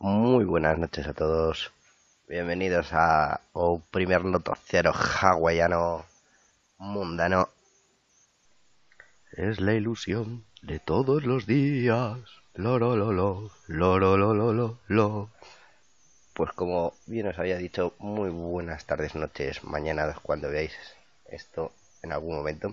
Muy buenas noches a todos. Bienvenidos a un primer noticiero hawaiano mundano. Es la ilusión de todos los días. Lo, lo, lo, lo, lo, lo, lo, lo. Pues como bien os había dicho, muy buenas tardes, noches, mañana cuando veáis esto en algún momento.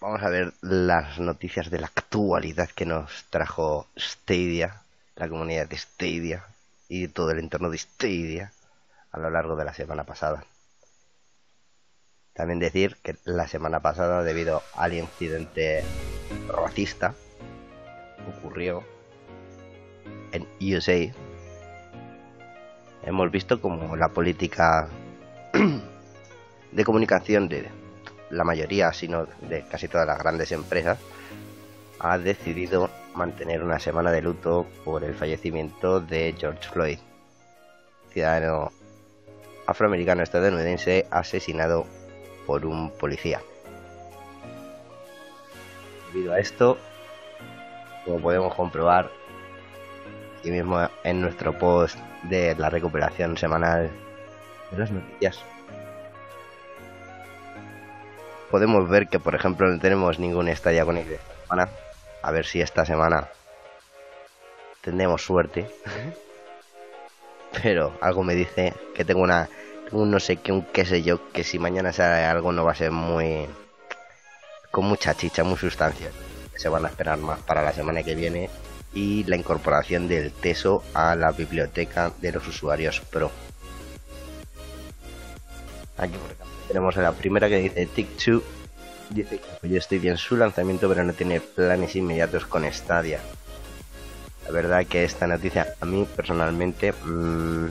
Vamos a ver las noticias de la actualidad que nos trajo Stadia, la comunidad de Stadia y todo el entorno de Stadia a lo largo de la semana pasada. También decir que la semana pasada, debido al incidente racista, ocurrió en USA, hemos visto como la política de comunicación de la mayoría, sino de casi todas las grandes empresas, ha decidido mantener una semana de luto por el fallecimiento de George Floyd, ciudadano afroamericano estadounidense asesinado por un policía. Debido a esto, como podemos comprobar, aquí mismo en nuestro post de la recuperación semanal de las noticias, podemos ver que, por ejemplo, no tenemos ningún estadio con esta. A ver si esta semana tendremos suerte. Pero algo me dice que tengo una un no sé qué, un qué sé yo, que si mañana sale algo no va a ser muy con mucha chicha, muy sustancia. Se van a esperar más para la semana que viene y la incorporación del TESO a la biblioteca de los usuarios Pro. Aquí por ejemplo tenemos a la primera que dice Tik2 dice que yo estoy bien su lanzamiento pero no tiene planes inmediatos con Stadia. La verdad que esta noticia a mí personalmente mmm,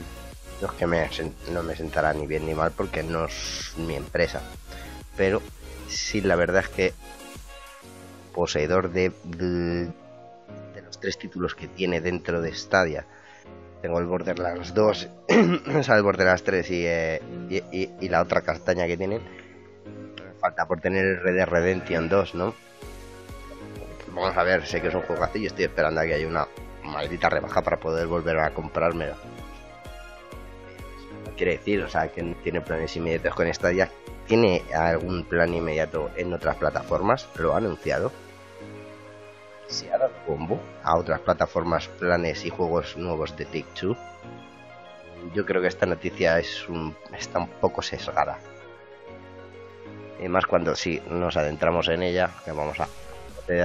no que me, no me sentará ni bien ni mal porque no es mi empresa. Pero sí la verdad es que poseedor de, de los tres títulos que tiene dentro de Stadia tengo el Borderlands 2, o sea, el Borderlands 3 y, eh, y, y, la otra castaña que tienen. Falta por tener el Red Dead Redemption 2, ¿no? Vamos a ver, sé que es un juegazo y estoy esperando a que haya una maldita rebaja para poder volver a comprármelo. Quiere decir, o sea, que tiene planes inmediatos con Stadia. ¿Tiene algún plan inmediato en otras plataformas? Lo ha anunciado se ha bombo a otras plataformas, planes y juegos nuevos de Take-Two. Yo creo que esta noticia es un, está un poco sesgada. Y más cuando si nos adentramos en ella, que vamos a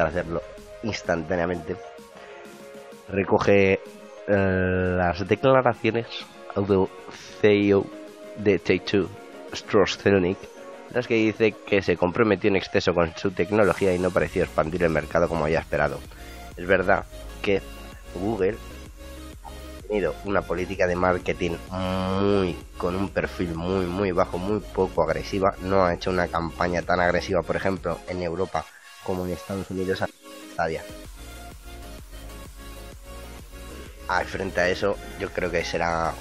hacerlo instantáneamente, recoge eh, las declaraciones del CEO de Take-Two, Strauss Zelnick, las que dice que se comprometió en exceso con su tecnología y no pareció expandir el mercado como había esperado. Es verdad que Google ha tenido una política de marketing muy con un perfil muy muy bajo, muy poco agresiva, no ha hecho una campaña tan agresiva, por ejemplo, en Europa como en Estados Unidos Stadia. Ah, frente a eso, yo creo que será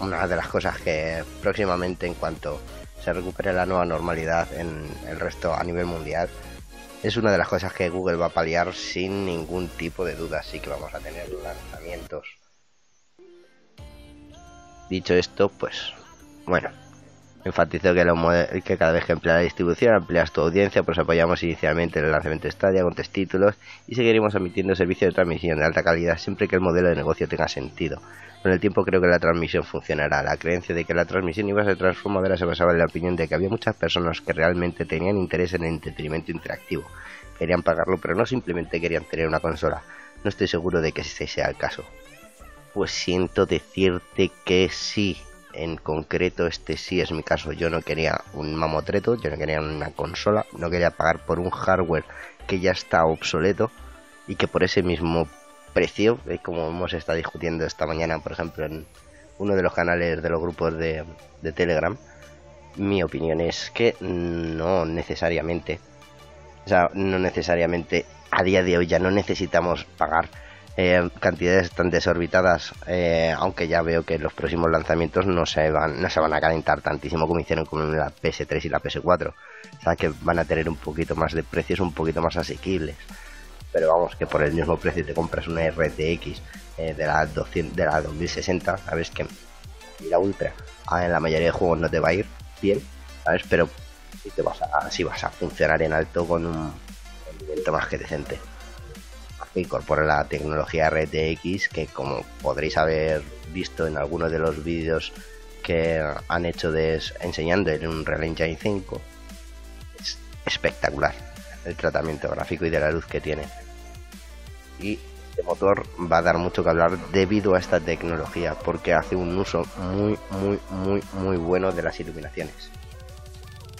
una de las cosas que próximamente en cuanto se recupere la nueva normalidad en el resto a nivel mundial, es una de las cosas que Google va a paliar sin ningún tipo de duda. Así que vamos a tener lanzamientos. Dicho esto, pues bueno, enfatizo que, lo que cada vez que emplea la distribución amplias tu audiencia, pues apoyamos inicialmente el lanzamiento de Stadia con tres títulos y seguiremos emitiendo servicios de transmisión de alta calidad siempre que el modelo de negocio tenga sentido. Con el tiempo creo que la transmisión funcionará. La creencia de que la transmisión iba a ser transformadora se basaba en la opinión de que había muchas personas que realmente tenían interés en el entretenimiento interactivo. Querían pagarlo, pero no simplemente querían tener una consola. No estoy seguro de que ese sea el caso. Pues siento decirte que sí. En concreto, este sí es mi caso. Yo no quería un mamotreto, yo no quería una consola, no quería pagar por un hardware que ya está obsoleto y que por ese mismo precio, como hemos estado discutiendo esta mañana, por ejemplo, en uno de los canales de los grupos de, de Telegram, mi opinión es que no necesariamente, o sea, no necesariamente a día de hoy ya no necesitamos pagar eh, cantidades tan desorbitadas, eh, aunque ya veo que los próximos lanzamientos no se van, no se van a calentar tantísimo como hicieron con la PS3 y la PS4. O sea que van a tener un poquito más de precios un poquito más asequibles. Pero vamos, que por el mismo precio te compras una RTX eh, de, la 200, de la 2060, sabes que la Ultra ah, en la mayoría de juegos no te va a ir bien, ¿sabes? Pero si te vas a, si vas a funcionar en alto con un rendimiento más que decente incorpora la tecnología RTX que como podréis haber visto en algunos de los vídeos que han hecho de enseñando en un Real Engine 5 es espectacular el tratamiento gráfico y de la luz que tiene. Y este motor va a dar mucho que hablar debido a esta tecnología porque hace un uso muy muy muy muy bueno de las iluminaciones.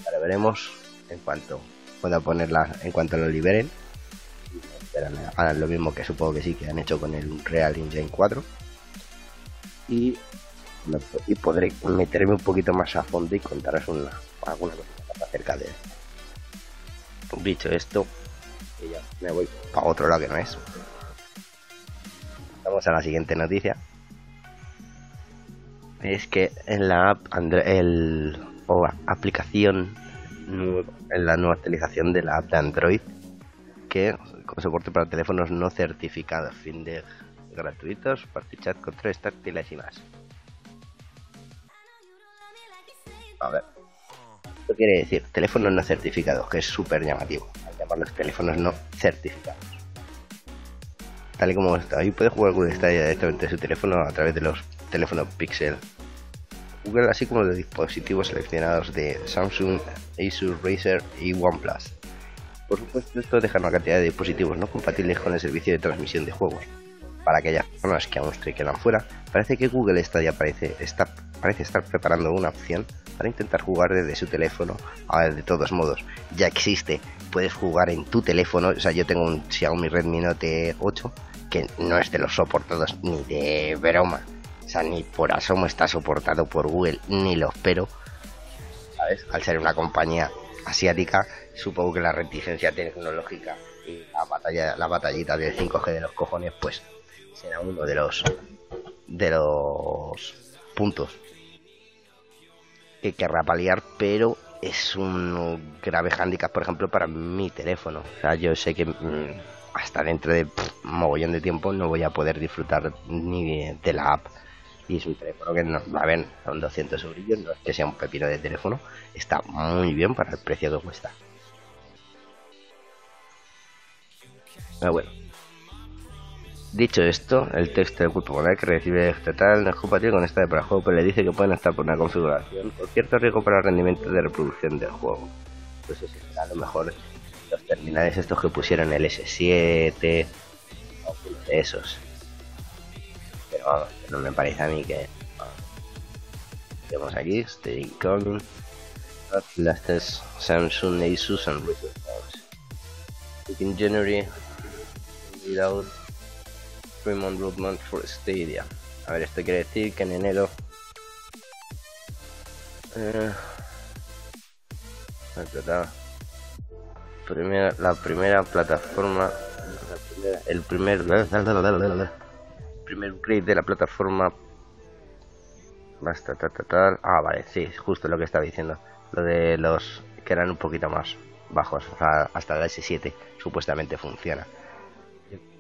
Ahora veremos en cuanto pueda ponerla en cuanto lo liberen harán lo mismo que supongo que sí que han hecho con el Real Engine 4 y, y podré meterme un poquito más a fondo y contaros una, alguna cosa acerca de dicho esto ya me voy para otro lado que no es. Vamos a la siguiente noticia. Es que en la app el o aplicación en la nueva actualización de la app de Android que con soporte para teléfonos no certificados, fin de gratuitos, chat, controles táctiles y más. A ver. Esto quiere decir teléfonos no certificados, que es súper llamativo. Al llamarlos teléfonos no certificados. Tal y como está, ahí puede jugar Google Stadia directamente de su teléfono a través de los teléfonos Pixel. Google, así como los dispositivos seleccionados de Samsung, Asus, Razer y OnePlus. Por supuesto, esto deja una cantidad de dispositivos no compatibles con el servicio de transmisión de juegos. Para aquellas personas que aún se quedan fuera, parece que Google Stadia parece, está, parece estar preparando una opción para intentar jugar desde su teléfono. A ver, de todos modos, ya existe. Puedes jugar en tu teléfono. O sea, yo tengo un Xiaomi Redmi Note 8 que no es de los soportados ni de broma. O sea, ni por asomo está soportado por Google, ni lo espero. ¿Sabes? Al ser una compañía asiática, supongo que la reticencia tecnológica y la batalla, la batallita del 5G de los cojones, pues será uno de los de los puntos que querrá paliar, pero es un grave hándicap, por ejemplo, para mi teléfono. O sea, yo sé que mm, hasta dentro de un mogollón de tiempo no voy a poder disfrutar ni de la app y es un teléfono que no, a ver, son 200 euros, no es que sea un pepino de teléfono, está muy bien para el precio que cuesta. Pero bueno. Dicho esto, el texto de culpa que recibe este tal no es compatible con esta de para juego, pero le dice que pueden estar por una configuración con cierto riesgo para el rendimiento de reproducción del juego. Pues eso será a lo mejor. Los terminales estos que pusieron el S7 o uno de esos. No me parece a mí que vemos aquí Stay Incoming Atlas Samsung Asus and in January without Fremont Roadman for Stadia. A ver esto quiere decir que en enero eh, primera, la primera plataforma la primera, el primer primer upgrade de la plataforma. Basta tal, tal, ah vale sí justo lo que estaba diciendo. Lo de los que eran un poquito más bajos hasta el S7 supuestamente funciona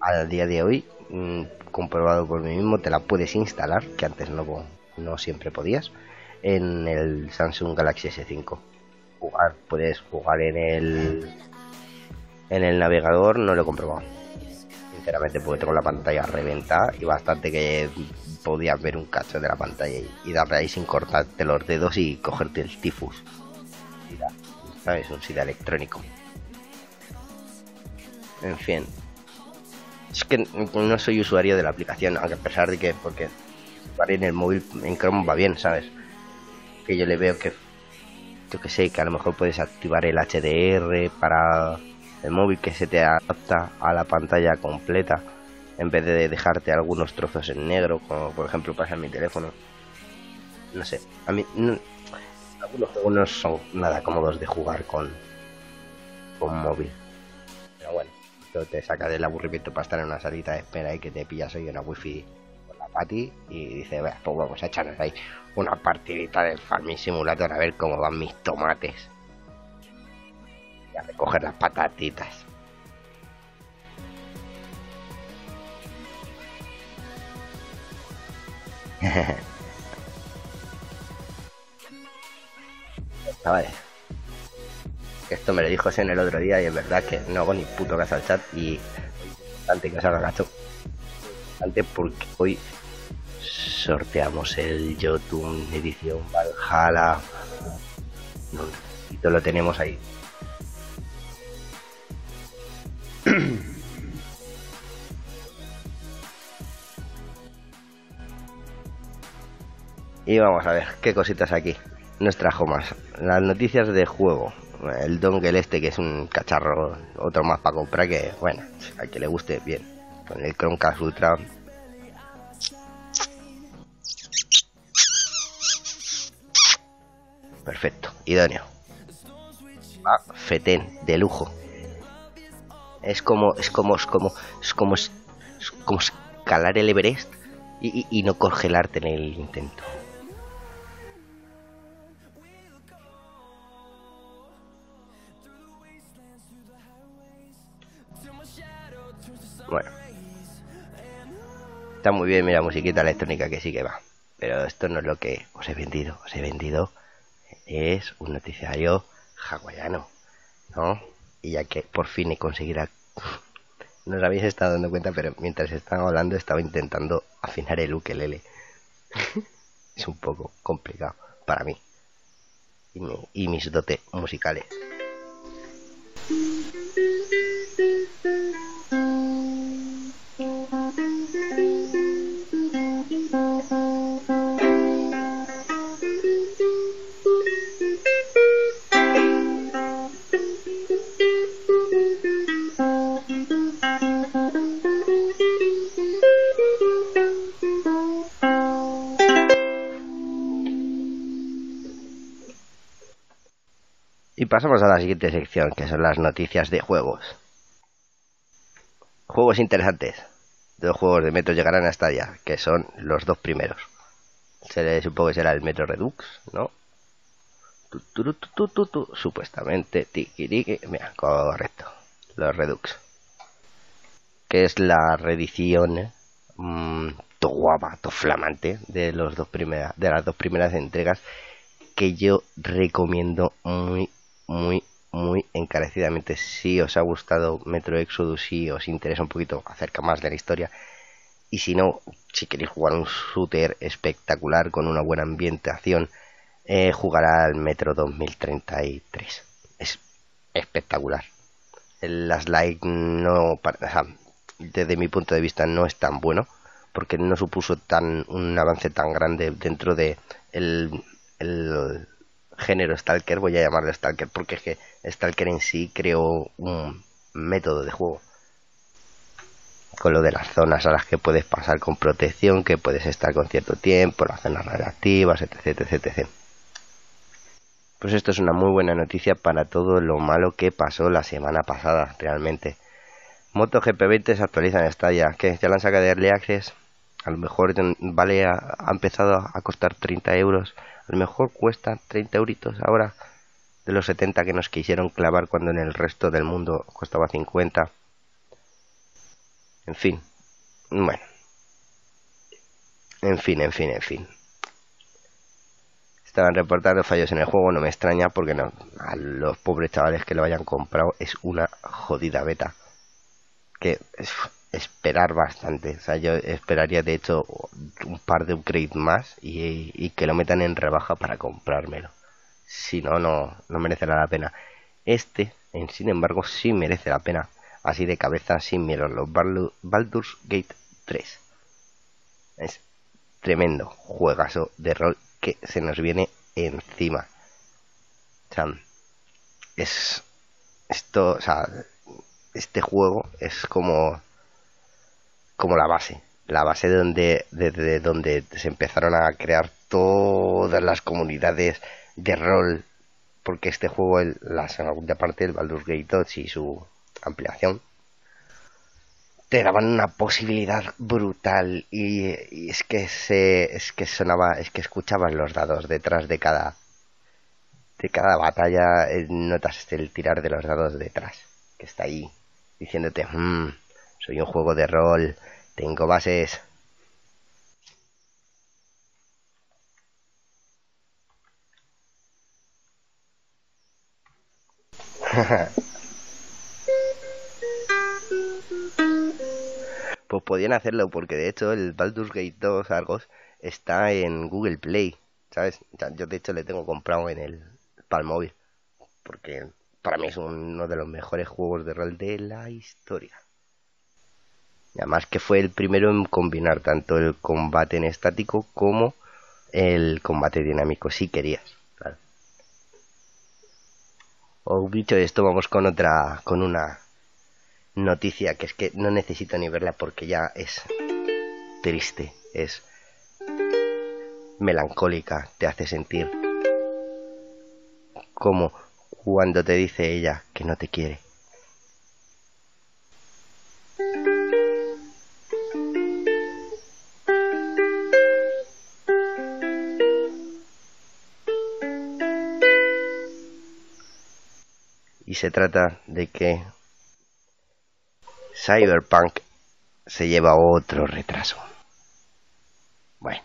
al día de hoy mm, comprobado por mí mismo te la puedes instalar que antes no no siempre podías en el Samsung Galaxy S5 jugar puedes jugar en el en el navegador no lo he comprobado sinceramente, porque tengo la pantalla reventada y bastante que podías ver un cacho de la pantalla y, darle ahí sin cortarte los dedos y cogerte el tifus. ¿Sabes? Un SIDA electrónico. En fin. Es que no soy usuario de la aplicación, aunque a pesar de que, porque en el móvil en Chrome va bien, ¿sabes? Que yo le veo que, yo que sé, que a lo mejor puedes activar el HDR para el móvil que se te adapta a la pantalla completa en vez de dejarte algunos trozos en negro, como por ejemplo pasa en mi teléfono. No sé, a mí algunos juegos no son nada cómodos de jugar con, con móvil. Pero bueno, Te saca del aburrimiento para estar en una salita de espera y que te pillas ahí una wifi con la pati y dice, pues vamos a echarnos ahí una partidita del Farming Simulator a ver cómo van mis tomates. Y a recoger las patatitas. Vale. Esto me lo dijo en el otro día y es verdad que no hago ni puto caso al chat y antes que os haga gacho. Antes porque hoy sorteamos el Jotun edición Valhalla. Y todo lo tenemos ahí. y vamos a ver qué cositas aquí nos trajo más. Las noticias de juego. El dongle este que es un cacharro, otro más para comprar que, bueno, a que le guste bien. Con el Chromecast Ultra. Perfecto, idóneo. Ah, fetén, de lujo. Es como, es como, es como, es como, es como escalar el Everest y, y no congelarte en el intento. Bueno. Está muy bien, mira, musiquita electrónica que sí que va. Pero esto no es lo que os he vendido. Os he vendido es un noticiario hawaiano, ¿no? Y ya que por fin he conseguido... No os habéis estado dando cuenta, pero mientras estaba hablando estaba intentando afinar el ukelele. es un poco complicado para mí. Y, y mis dotes musicales. Pasamos a la siguiente sección, que son las noticias de juegos. Juegos interesantes. Dos juegos de Metro llegarán hasta allá, que son los dos primeros. Se le supongo que será el Metro Redux, ¿no? supuestamente, tiki, mira, correcto, los Redux. Que es la reedición mmm, to guapa, to flamante de los dos primeras, de las dos primeras entregas que yo recomiendo muy muy, muy encarecidamente. Si os ha gustado Metro Exodus, si os interesa un poquito acerca más de la historia. Y si no, si queréis jugar un shooter espectacular con una buena ambientación, eh, jugará al Metro 2033. Es espectacular. Las like no, desde mi punto de vista, no es tan bueno porque no supuso tan un avance tan grande dentro de el género Stalker, voy a llamarlo Stalker porque es que Stalker en sí creó un método de juego. Con lo de las zonas a las que puedes pasar con protección, que puedes estar con cierto tiempo, las zonas radiactivas, etc, etc, etc. Pues esto es una muy buena noticia para todo lo malo que pasó la semana pasada, realmente. Moto GP20 se actualiza en esta ya, que ya la han sacado de Early Access. A lo mejor vale ha empezado a costar 30 euros a lo mejor cuesta 30 euritos ahora de los 70 que nos quisieron clavar cuando en el resto del mundo costaba 50. En fin, bueno. En fin, en fin, en fin. Estaban reportando fallos en el juego, no me extraña porque no, a los pobres chavales que lo hayan comprado es una jodida beta. Que esperar bastante. O sea, yo esperaría de hecho un par de upgrades más y, que lo metan en rebaja para comprármelo. Si no, no, no merecerá la pena. Este, en sin embargo, sí merece la pena. Así de cabeza, sin mirarlo. Baldur's Gate 3. Es tremendo juegazo de rol que se nos viene encima. O sea, es esto, o sea, este juego es como como la base, la base de donde, desde donde se empezaron a crear todas las comunidades de rol, porque este juego, la segunda parte del Baldur's Gate 2 y su ampliación, te daban una posibilidad brutal y, es que se es que sonaba es que escuchabas los dados detrás de cada de cada batalla eh, notas el tirar de los dados detrás que está ahí diciéndote mmm, soy un juego de rol tengo bases pues podían hacerlo porque de hecho el Baldur's Gate 2 Argos está en Google Play, ¿sabes? Yo de hecho le tengo comprado en el Palmóvil porque para mí es uno de los mejores juegos de rol de la historia. Además que fue el primero en combinar tanto el combate en estático como el combate dinámico si querías. Claro. O dicho esto, vamos con otra, con una noticia que es que no necesito ni verla porque ya es triste, es melancólica, te hace sentir como cuando te dice ella que no te quiere. Se trata de que Cyberpunk se lleva otro retraso. Bueno,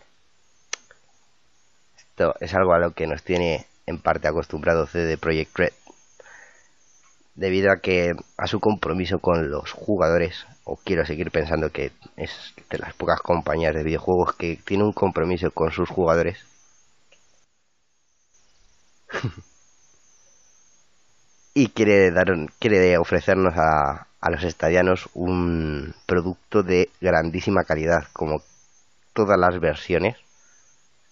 esto es algo a lo que nos tiene en parte acostumbrado CD Projekt Red, debido a que a su compromiso con los jugadores, o quiero seguir pensando que es de las pocas compañías de videojuegos que tiene un compromiso con sus jugadores. y quiere dar quiere ofrecernos a, a los estadianos un producto de grandísima calidad, como todas las versiones,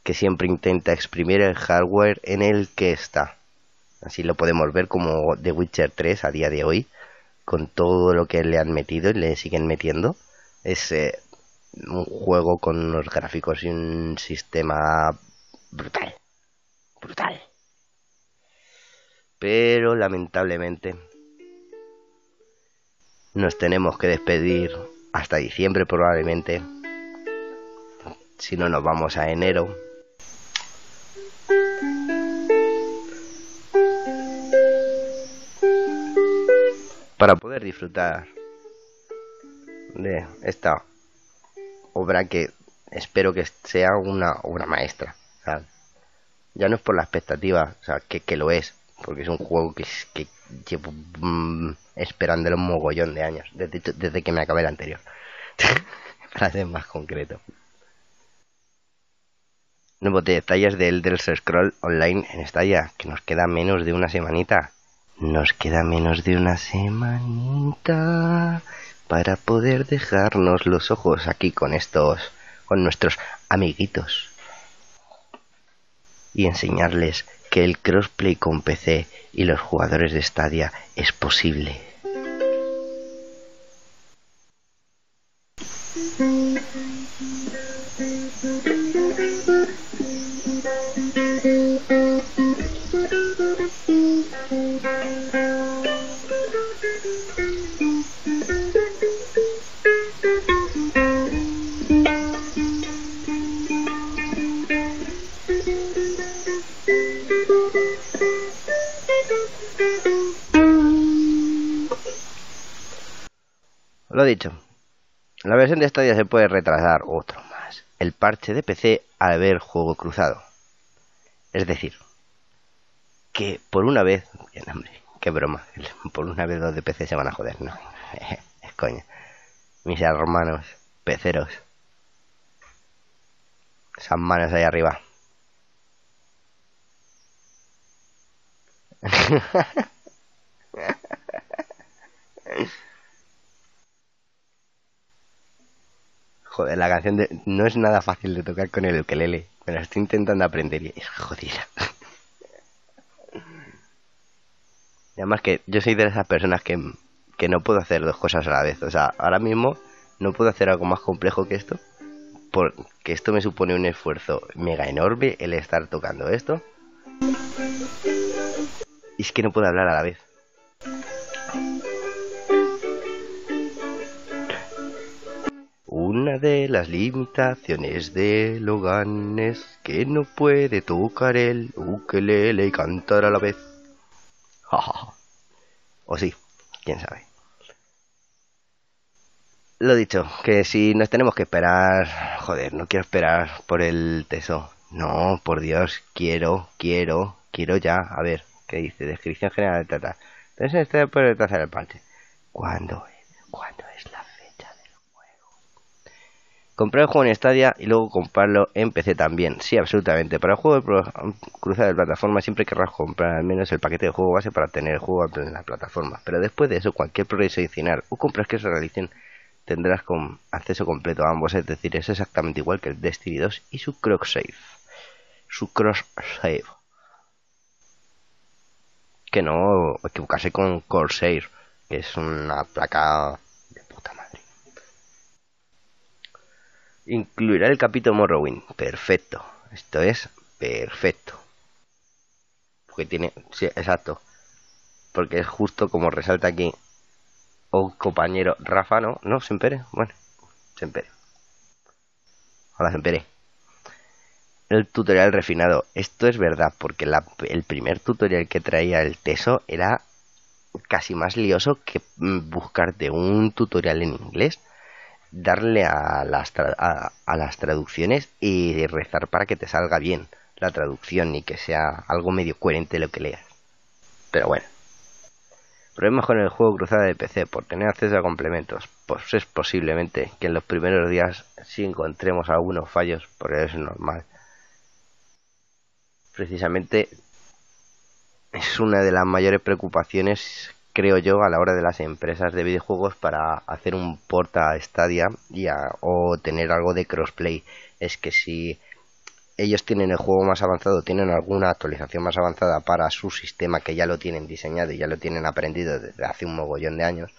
que siempre intenta exprimir el hardware en el que está. Así lo podemos ver como The Witcher 3 a día de hoy, con todo lo que le han metido y le siguen metiendo. Es eh, un juego con unos gráficos y un sistema brutal. Brutal. Pero lamentablemente nos tenemos que despedir hasta diciembre probablemente. Si no nos vamos a enero. Para poder disfrutar de esta obra que espero que sea una obra maestra. ya no es por la expectativa, o sea, que, que lo es, porque es un juego que, que llevo mm, esperándolo un mogollón de años, desde, que me acabé el anterior. Para ser más concreto. Nuevos detalles del Elder Scroll Online en Stadia, que nos queda menos de una semanita. Nos queda menos de una semanita para poder dejarnos los ojos aquí con estos, con nuestros amiguitos y enseñarles que el crossplay con PC y los jugadores de Stadia es posible. La versión de Stadia se puede retrasar otro más. El parche de PC al ver juego cruzado. Es decir, que por una vez, bien, qué broma, por una vez los de PC se van a joder, no, es coña. Mis hermanos, peceros, esas manos ahí arriba. Joder, la canción de... no es nada fácil de tocar con el ukelele. Me la estoy intentando aprender y es jodida. Y además que yo soy de esas personas que, que no puedo hacer dos cosas a la vez. O sea, ahora mismo no puedo hacer algo más complejo que esto. Porque esto me supone un esfuerzo mega enorme el estar tocando esto. Y es que no puedo hablar a la vez. De las limitaciones de Logan es que no puede tocar el ukelele y cantar a la vez. o sí, quién sabe. Lo dicho, que si nos tenemos que esperar, joder, no quiero esperar por el teso. No, por Dios, quiero, quiero, quiero ya. A ver, ¿qué dice? Descripción general de Tata. Entonces este por el tercer parte. ¿Cuándo es? ¿Cuándo es la fecha del juego? Comprar el juego en Stadia y luego comprarlo en PC también. Sí, absolutamente. Para el juego de cruzar de plataforma siempre querrás comprar al menos el paquete de juego base para tener el juego en la plataforma. Pero después de eso, cualquier progreso adicional o compras que se realicen tendrás con acceso completo a ambos, es decir, es exactamente igual que el Destiny 2 y su cross save. Su cross save. Que no equivocarse con Corsair, que es una placa de puta madre. Incluirá el capítulo Morrowind. Perfecto. Esto es perfecto. Porque tiene. Sí, exacto. Porque es justo como resalta aquí o compañero Rafa, ¿no? No, Sempere. Bueno, Sempere. Hola, Sempere. El tutorial refinado. Esto es verdad, porque el primer tutorial que traía el Teso era casi más lioso que buscarte un tutorial en inglés, darle a las, a las traducciones y rezar para que te salga bien la traducción y que sea algo medio coherente lo que leas. Pero bueno. Problemas con el juego cruzada de PC por tener acceso a complementos. Pues es posiblemente que en los primeros días sí encontremos algunos fallos, porque es normal. Precisamente es una de las mayores preocupaciones, creo yo, a la hora de las empresas de videojuegos para hacer un porta Stadia y o tener algo de crossplay. Es que si ellos tienen el juego más avanzado, tienen alguna actualización más avanzada para su sistema que ya lo tienen diseñado y ya lo tienen aprendido desde hace un mogollón de años,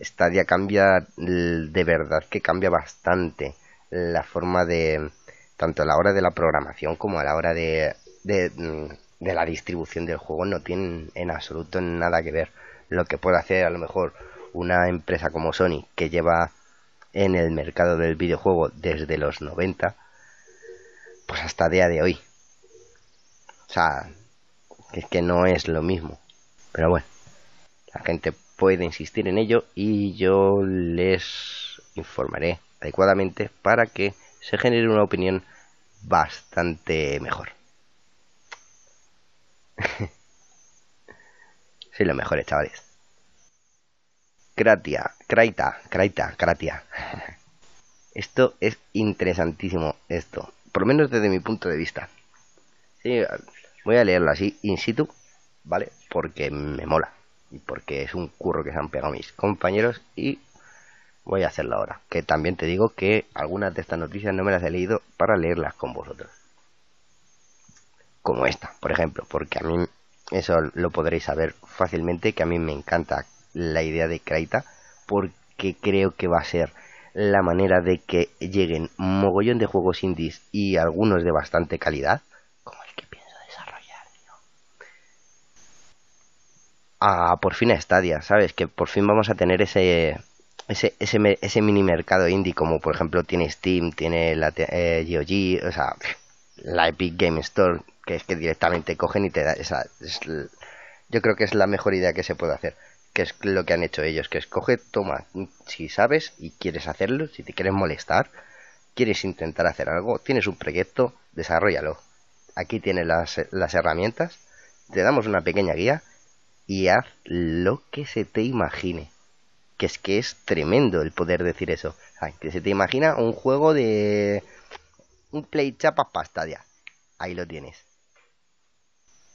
Stadia cambia de verdad que cambia bastante la forma de tanto a la hora de la programación como a la hora de, de, de la distribución del juego no tienen en absoluto nada que ver lo que puede hacer a lo mejor una empresa como Sony que lleva en el mercado del videojuego desde los 90 pues hasta día de hoy. O sea, es que no es lo mismo. Pero bueno, la gente puede insistir en ello y yo les informaré adecuadamente para que se genere una opinión bastante mejor. sí, lo mejor, chavales. Kratia, Kraita, Kraita, Kratia. Esto es interesantísimo, esto por lo menos desde mi punto de vista. voy a leerlo así, in situ, ¿vale? Porque me mola. Y porque es un curro que se han pegado mis compañeros y voy a hacerlo ahora. Que también te digo que algunas de estas noticias no me las he leído para leerlas con vosotros. Como esta, por ejemplo, porque a mí eso lo podréis saber fácilmente, que a mí me encanta la idea de Kraita, porque creo que va a ser la manera de que lleguen mogollón de juegos indies y algunos de bastante calidad, como el que pienso desarrollar, A por fin a Stadia, ¿sabes? Que por fin vamos a tener ese ese, ese, ese mini mercado indie como por ejemplo tiene Steam, tiene la eh, GOG, o sea, la Epic Game Store, que es que directamente cogen y te da esa... yo creo que es la mejor idea que se puede hacer que es lo que han hecho ellos, que escoge, toma, si sabes y quieres hacerlo, si te quieres molestar, quieres intentar hacer algo, tienes un proyecto, desarrollalo. Aquí tienes las, las herramientas, te damos una pequeña guía y haz lo que se te imagine. Que es que es tremendo el poder decir eso. que se te imagina un juego de un play chapas pasta ya. Ahí lo tienes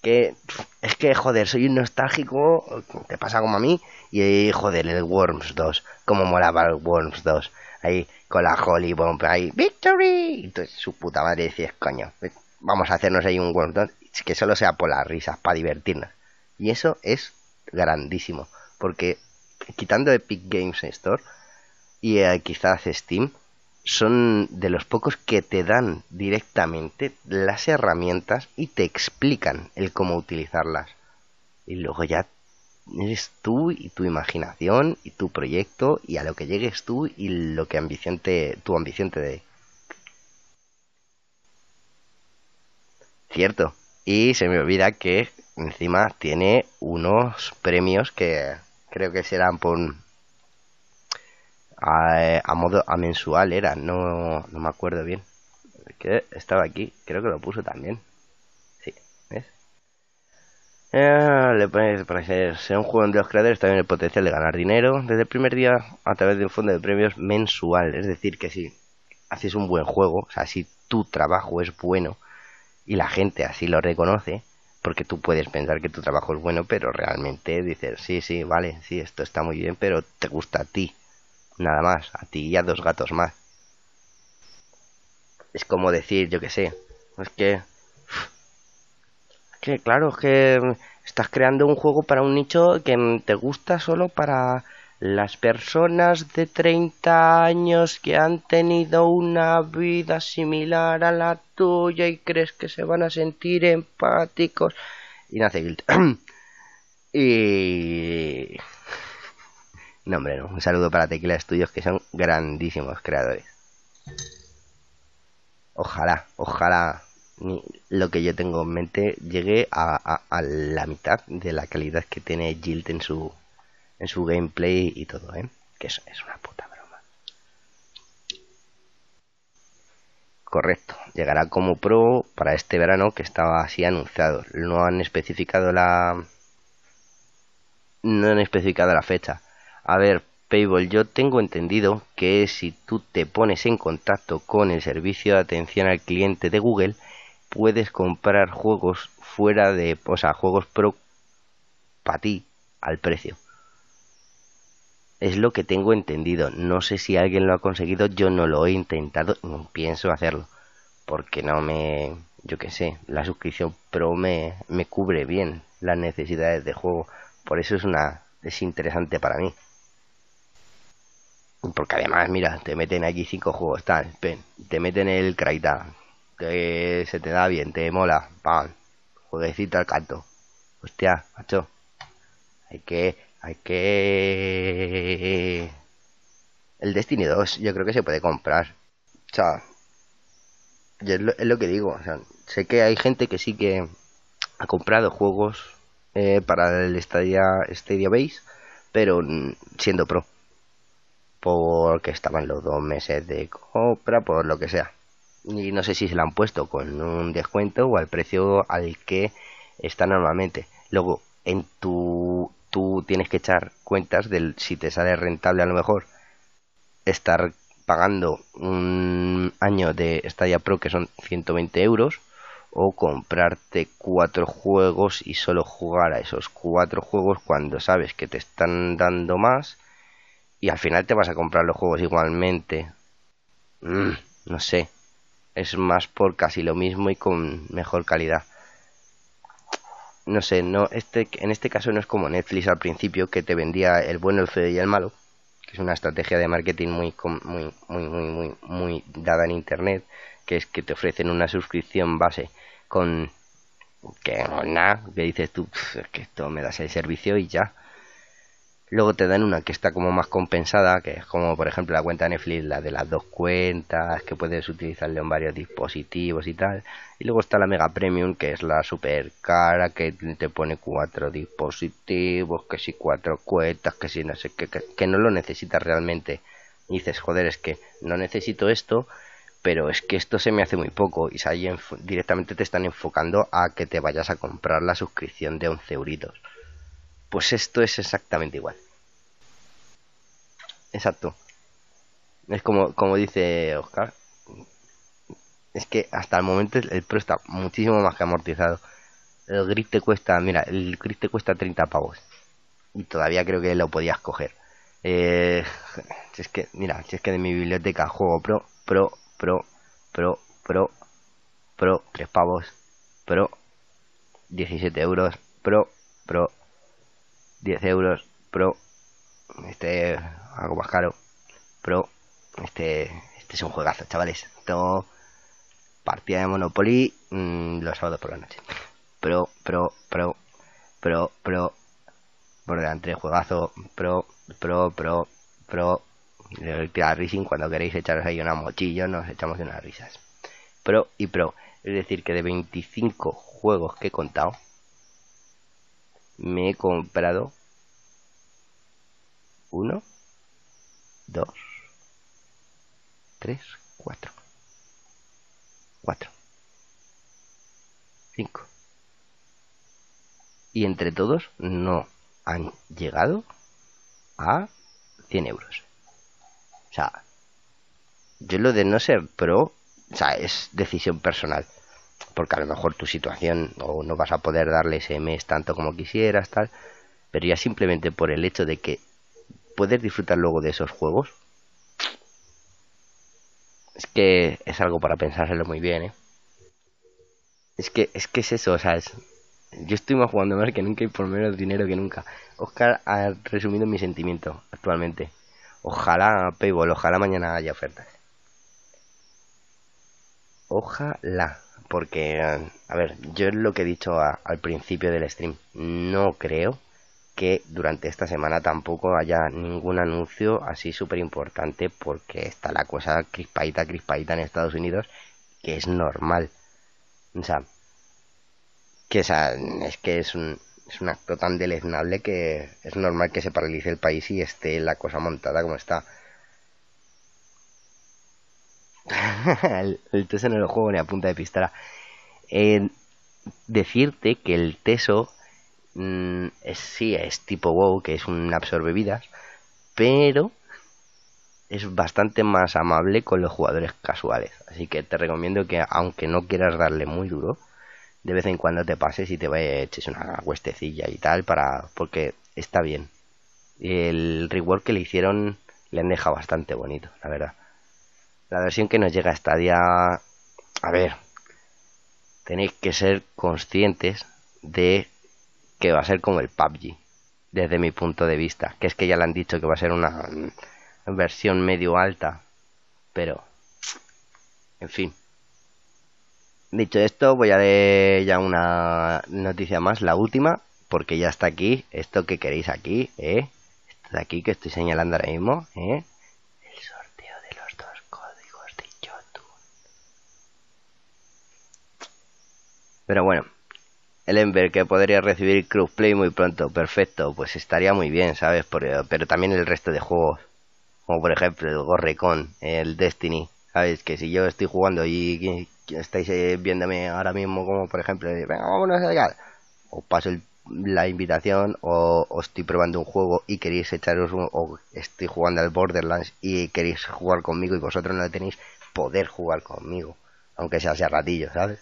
que es que, joder, soy un nostálgico, te pasa como a mí, y joder, el Worms 2, como molaba el Worms 2, ahí con la Holly Bomb, ahí, Victory, entonces su puta madre decía, coño, vamos a hacernos ahí un Worms 2, que solo sea por las risas, para divertirnos. Y eso es grandísimo, porque quitando Epic Games Store y eh, quizás Steam, son de los pocos que te dan directamente las herramientas y te explican el cómo utilizarlas. Y luego ya eres tú y tu imaginación y tu proyecto y a lo que llegues tú y lo que ambición te, tu ambición te dé. Cierto. Y se me olvida que encima tiene unos premios que creo que serán por a, modo a mensual era, no, no me acuerdo bien. Que estaba aquí, creo que lo puso también. Sí, ¿ves? Eh, le pones para ser, un juego de los creadores también el potencial de ganar dinero desde el primer día a través de un fondo de premios mensual. Es decir, que si haces un buen juego, o sea, si tu trabajo es bueno y la gente así lo reconoce, porque tú puedes pensar que tu trabajo es bueno, pero realmente dices, sí, sí, vale, sí, esto está muy bien, pero te gusta a ti, nada más, a ti y a dos gatos más. Es como decir, yo que sé, es que... Que claro, es que estás creando un juego para un nicho que te gusta solo para las personas de 30 años que han tenido una vida similar a la tuya y crees que se van a sentir empáticos y nace guilt. y no, hombre. Un saludo para Tequila Studios, que son grandísimos creadores. Ojalá, ojalá lo que yo tengo en mente llegue a, la mitad de la calidad que tiene Jilt en su, en su gameplay y todo, ¿eh? Que es, es una puta broma. Correcto, llegará como pro para este verano que estaba así anunciado. No han especificado la. No han especificado la fecha a ver, Payball, yo tengo entendido que si tú te pones en contacto con el servicio de atención al cliente de Google, puedes comprar juegos fuera de, o sea, juegos pro para ti al precio. Es lo que tengo entendido. No sé si alguien lo ha conseguido, yo no lo he intentado, no pienso hacerlo. Porque no me, yo qué sé, la suscripción pro me, me cubre bien las necesidades de juego. Por eso es una, es interesante para mí. Porque además, mira, te meten aquí cinco juegos, tal, te meten el Kraita, que se te da bien, te mola, pam, jueguecito al canto. Hostia, macho, hay que, hay que... El Destiny 2 yo creo que se puede comprar. O sea, es lo, que digo, o sea, sé que hay gente que sí que ha comprado juegos eh, para el Stadia, Stadia Base, pero siendo pro porque estaban los dos meses de compra, por lo que sea. Y no sé si se lo han puesto con un descuento o al precio al que está normalmente. Luego, en tu tú tienes que echar cuentas del si te sale rentable a lo mejor estar pagando un año de Stadia Pro que son 120 euros o comprarte cuatro juegos y solo jugar a esos cuatro juegos cuando sabes que te están dando más y al final te vas a comprar los juegos igualmente. Mm, no sé. Es más por casi lo mismo y con mejor calidad. No sé, no, este, en este caso no es como Netflix al principio que te vendía el bueno, el feo y el malo, que es una estrategia de marketing muy, muy, muy, muy, muy, muy dada en internet, que es que te ofrecen una suscripción base con que nada, que dices tú, que esto me das el servicio y ya. Luego te dan una que está como más compensada, que es como por ejemplo la cuenta Netflix, la de las dos cuentas, que puedes utilizarle en varios dispositivos y tal. Y luego está la Mega Premium, que es la super cara, que te pone cuatro dispositivos, que si cuatro cuentas, que si no sé qué, que, no lo necesitas realmente. Y dices, joder, es que no necesito esto, pero es que esto se me hace muy poco. Y ahí directamente te están enfocando a que te vayas a comprar la suscripción de 11 euritos pues esto es exactamente igual. Exacto. Es como, como dice Oscar. Es que hasta el momento el Pro está muchísimo más que amortizado. El grip te cuesta, mira, el grip te cuesta 30 pavos. Y todavía creo que lo podías coger. Eh, si es que, mira, si es que de mi biblioteca juego Pro, Pro, Pro, Pro, Pro, Pro, 3 pavos, Pro, 17 euros, Pro, Pro, 10 euros Pro. Este algo más caro. Pro. Este, este es un juegazo, chavales. Esto, partida de Monopoly mm, los sábados por la noche. Pro, pro, pro, pro, pro, por delante, juegazo, pro, pro, pro, pro, el Racing, cuando queréis echaros ahí una mochillo, nos echamos unas risas. Pro y pro. Es decir, que de 25 juegos que he contado, me he comprado uno, dos, tres, cuatro. Cuatro. Cinco. Y entre todos no han llegado a 100 euros. O sea, yo lo de no ser pro, o sea, es decisión personal. Porque a lo mejor tu situación o no vas a poder darle ese mes tanto como quisieras, tal. Pero ya simplemente por el hecho de que puedes disfrutar luego de esos juegos. Es que es algo para pensárselo muy bien, ¿eh? Es que es que es eso, o sea, yo estoy más jugando más que nunca y por menos dinero que nunca. Oscar ha resumido mi sentimiento actualmente. Ojalá, Payball, ojalá mañana haya ofertas. Ojalá, porque, a ver, yo es lo que he dicho al principio del stream. No creo que durante esta semana tampoco haya ningún anuncio así súper importante porque está la cosa crispadita, crispadita en Estados Unidos, que es normal. O sea, que es que es un, es un acto tan deleznable que es normal que se paralice el país y esté la cosa montada como está. el, teso no lo juego ni a punta de pistola. decirte que el teso mm, es, sí es tipo WoW, que es un absorbevidas, pero es bastante más amable con los jugadores casuales. Así que te recomiendo que aunque no quieras darle muy duro, de vez en cuando te pases y te eches una huestecilla y tal para porque está bien el rework que le hicieron le han dejado bastante bonito la verdad la versión que nos llega a Stadia a ver tenéis que ser conscientes de que va a ser como el PUBG desde mi punto de vista que es que ya le han dicho que va a ser una versión medio alta pero en fin Dicho esto, voy a leer ya una noticia más, la última, porque ya está aquí, esto que queréis aquí, ¿eh? Esto de aquí que estoy señalando ahora mismo, ¿eh? El sorteo de los dos códigos de YouTube. Pero bueno, el Ember que podría recibir Crossplay muy pronto, perfecto, pues estaría muy bien, ¿sabes? pero también el resto de juegos, como por ejemplo el Gorrecon, el Destiny, ¿sabes? Que si yo estoy jugando y estáis eh, viéndome ahora mismo como por ejemplo, venga, vámonos a os paso la invitación o, estoy probando un juego y queréis echaros un, o estoy jugando al Borderlands y queréis jugar conmigo y vosotros no tenéis poder jugar conmigo, aunque sea hace ratillo, ¿sabes?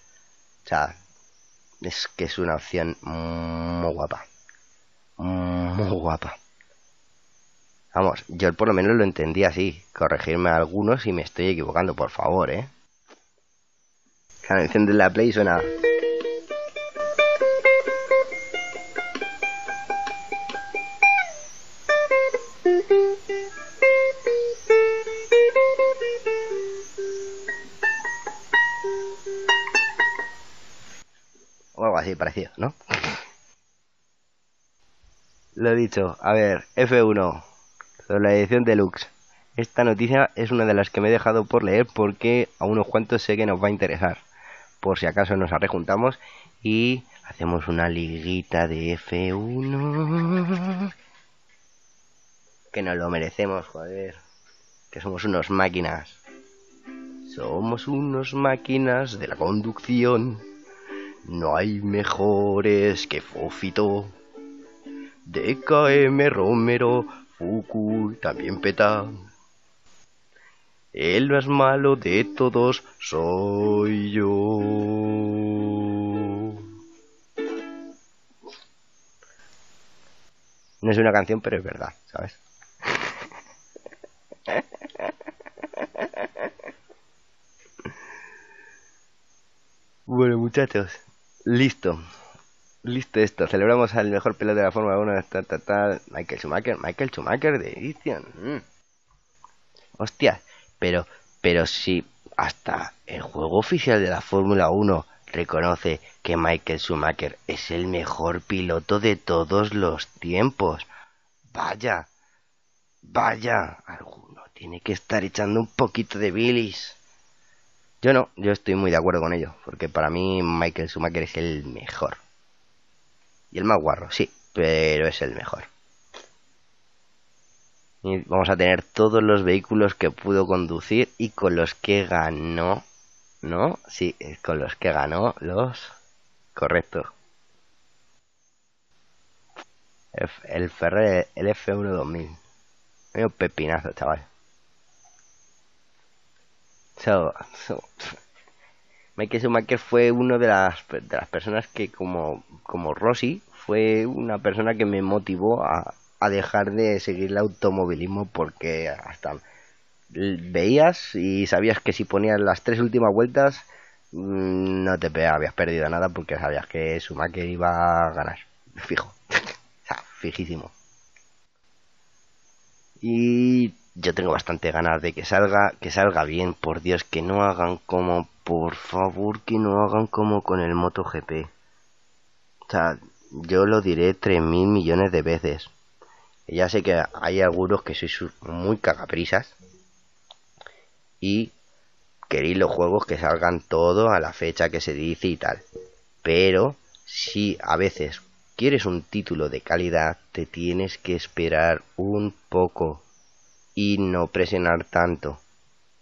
O sea, es que es una opción muy guapa. Muy guapa. Vamos, yo por lo menos lo entendí así. Corregirme a algunos si me estoy equivocando, por favor, ¿eh? Claro, enciende la play suena. Parecido, ¿no? Lo he dicho, a ver, F1, sobre la edición deluxe. Esta noticia es una de las que me he dejado por leer porque a unos cuantos sé que nos va a interesar por si acaso nos rejuntamos y hacemos una liguita de F1 que nos lo merecemos, joder, que somos unos máquinas. Somos unos máquinas de la conducción. No hay mejores que Fofito. DKM Romero, Fuku también peta. El más malo de todos soy yo. No es una canción, pero es verdad, ¿sabes? bueno, muchachos, listo. Listo esto, celebramos al mejor piloto de la Fórmula 1, tal, tal, tal, Michael Schumacher, Michael Schumacher de edición. Mm. Hostia, pero, pero si hasta el juego oficial de la Fórmula 1, reconoce que Michael Schumacher es el mejor piloto de todos los tiempos. Vaya, vaya, alguno tiene que estar echando un poquito de bilis. Yo no, yo estoy muy de acuerdo con ello, porque para mí Michael Schumacher es el mejor. Y el más guarro, sí, pero es el mejor. Y vamos a tener todos los vehículos que pudo conducir y con los que ganó. ¿No? Sí, con los que ganó los. Correcto. El Ferrer, el F1 2000. un pepinazo, chaval. So, so, Michael Schumacher fue uno de las, de las personas que, como, como Rossi, fue una persona que me motivó a, a dejar de seguir el automovilismo porque hasta veías y sabías que si ponías las tres últimas vueltas mm, no te habías perdido nada porque sabías que Schumacher iba a ganar. Fijo. O sea, fijísimo. Y yo tengo bastante ganas de que salga que salga bien por Dios que no hagan como por favor que no hagan como con el MotoGP. O sea yo lo diré tres mil millones de veces. Ya sé que hay algunos que sois muy cagaprisas y queréis los juegos que salgan todo a la fecha que se dice y tal. Pero si a veces quieres un título de calidad, te tienes que esperar un poco y no presionar tanto.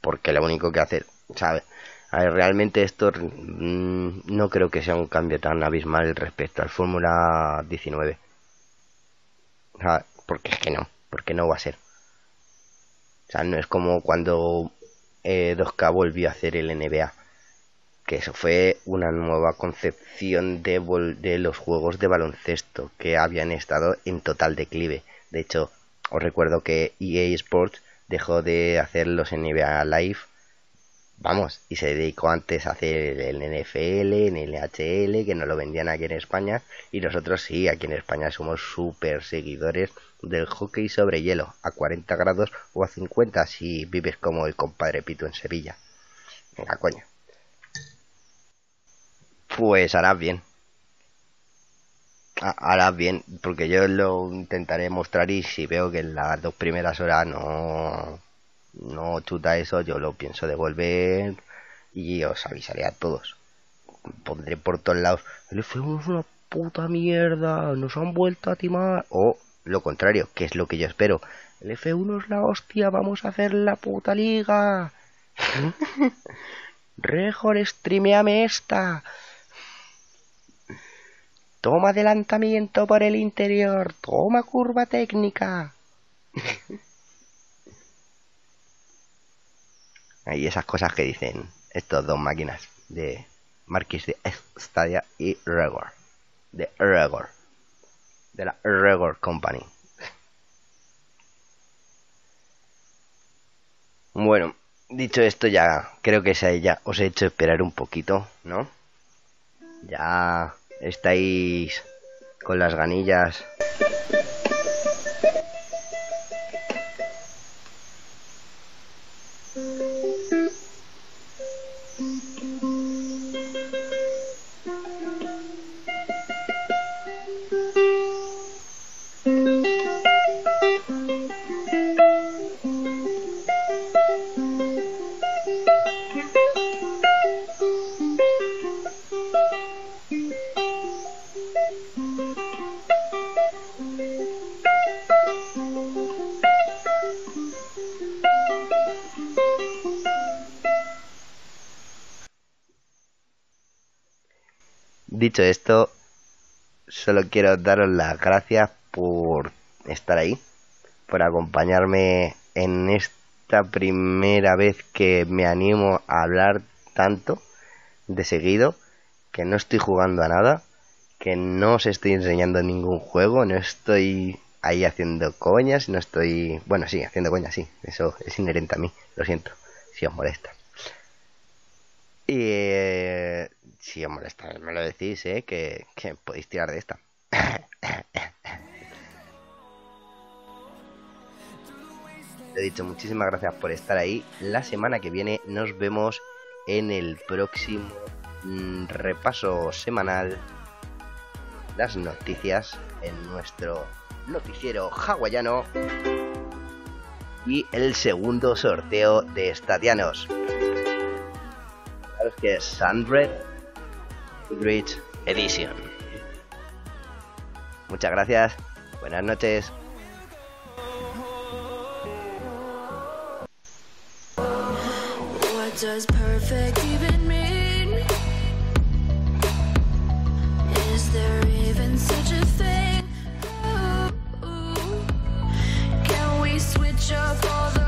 Porque lo único que hacer, ¿sabes? realmente esto mm, no creo que sea un cambio tan abismal respecto al Fórmula 19 porque es que no, porque no va a ser. O sea, no es como cuando eh, 2K volvió a hacer el NBA, que eso fue una nueva concepción de los juegos de baloncesto que habían estado en total declive. De hecho, os recuerdo que EA Sports dejó de hacer los NBA Live vamos, y se dedicó antes a hacer el NFL, el NHL, que no lo vendían aquí en España, y nosotros sí, aquí en España somos súper seguidores del hockey sobre hielo, a 40 grados o a 50 si vives como el compadre Pito en Sevilla. Venga, coño. Pues harás bien. Harás bien, porque yo lo intentaré mostrar y si veo que en las dos primeras horas no no chuta eso, yo lo pienso devolver y os avisaré a todos. Pondré por todos lados, el F1 es una puta mierda, nos han vuelto a timar. O lo contrario, que es lo que yo espero. El F1 es la hostia, vamos a hacer la puta liga. Rejor, streameame esta. Toma adelantamiento por el interior, toma curva técnica. y esas cosas que dicen estos dos máquinas de Marquis de Stadia y Regor. De Regor. De la Regor Company. Bueno dicho esto ya creo que ya os he hecho esperar un poquito no ya estáis con las ganillas Dicho esto, solo quiero daros las gracias por estar ahí, por acompañarme en esta primera vez que me animo a hablar tanto de seguido, que no estoy jugando a nada, que no os estoy enseñando ningún juego, no estoy ahí haciendo coñas, no estoy... Bueno, sí, haciendo coñas, sí, eso es inherente a mí, lo siento, si os molesta. Y eh, si os molesta, me lo decís, ¿eh? que, podéis tirar de esta. He dicho, muchísimas gracias por estar ahí. La semana que viene nos vemos en el próximo mm, repaso semanal, las noticias en nuestro noticiero hawaiano y el segundo sorteo de estadianos. Claro que Sandred Rich Edition. Muchas gracias, buenas noches. Does perfect even mean? Is there even such a thing? Ooh, Can we switch up all the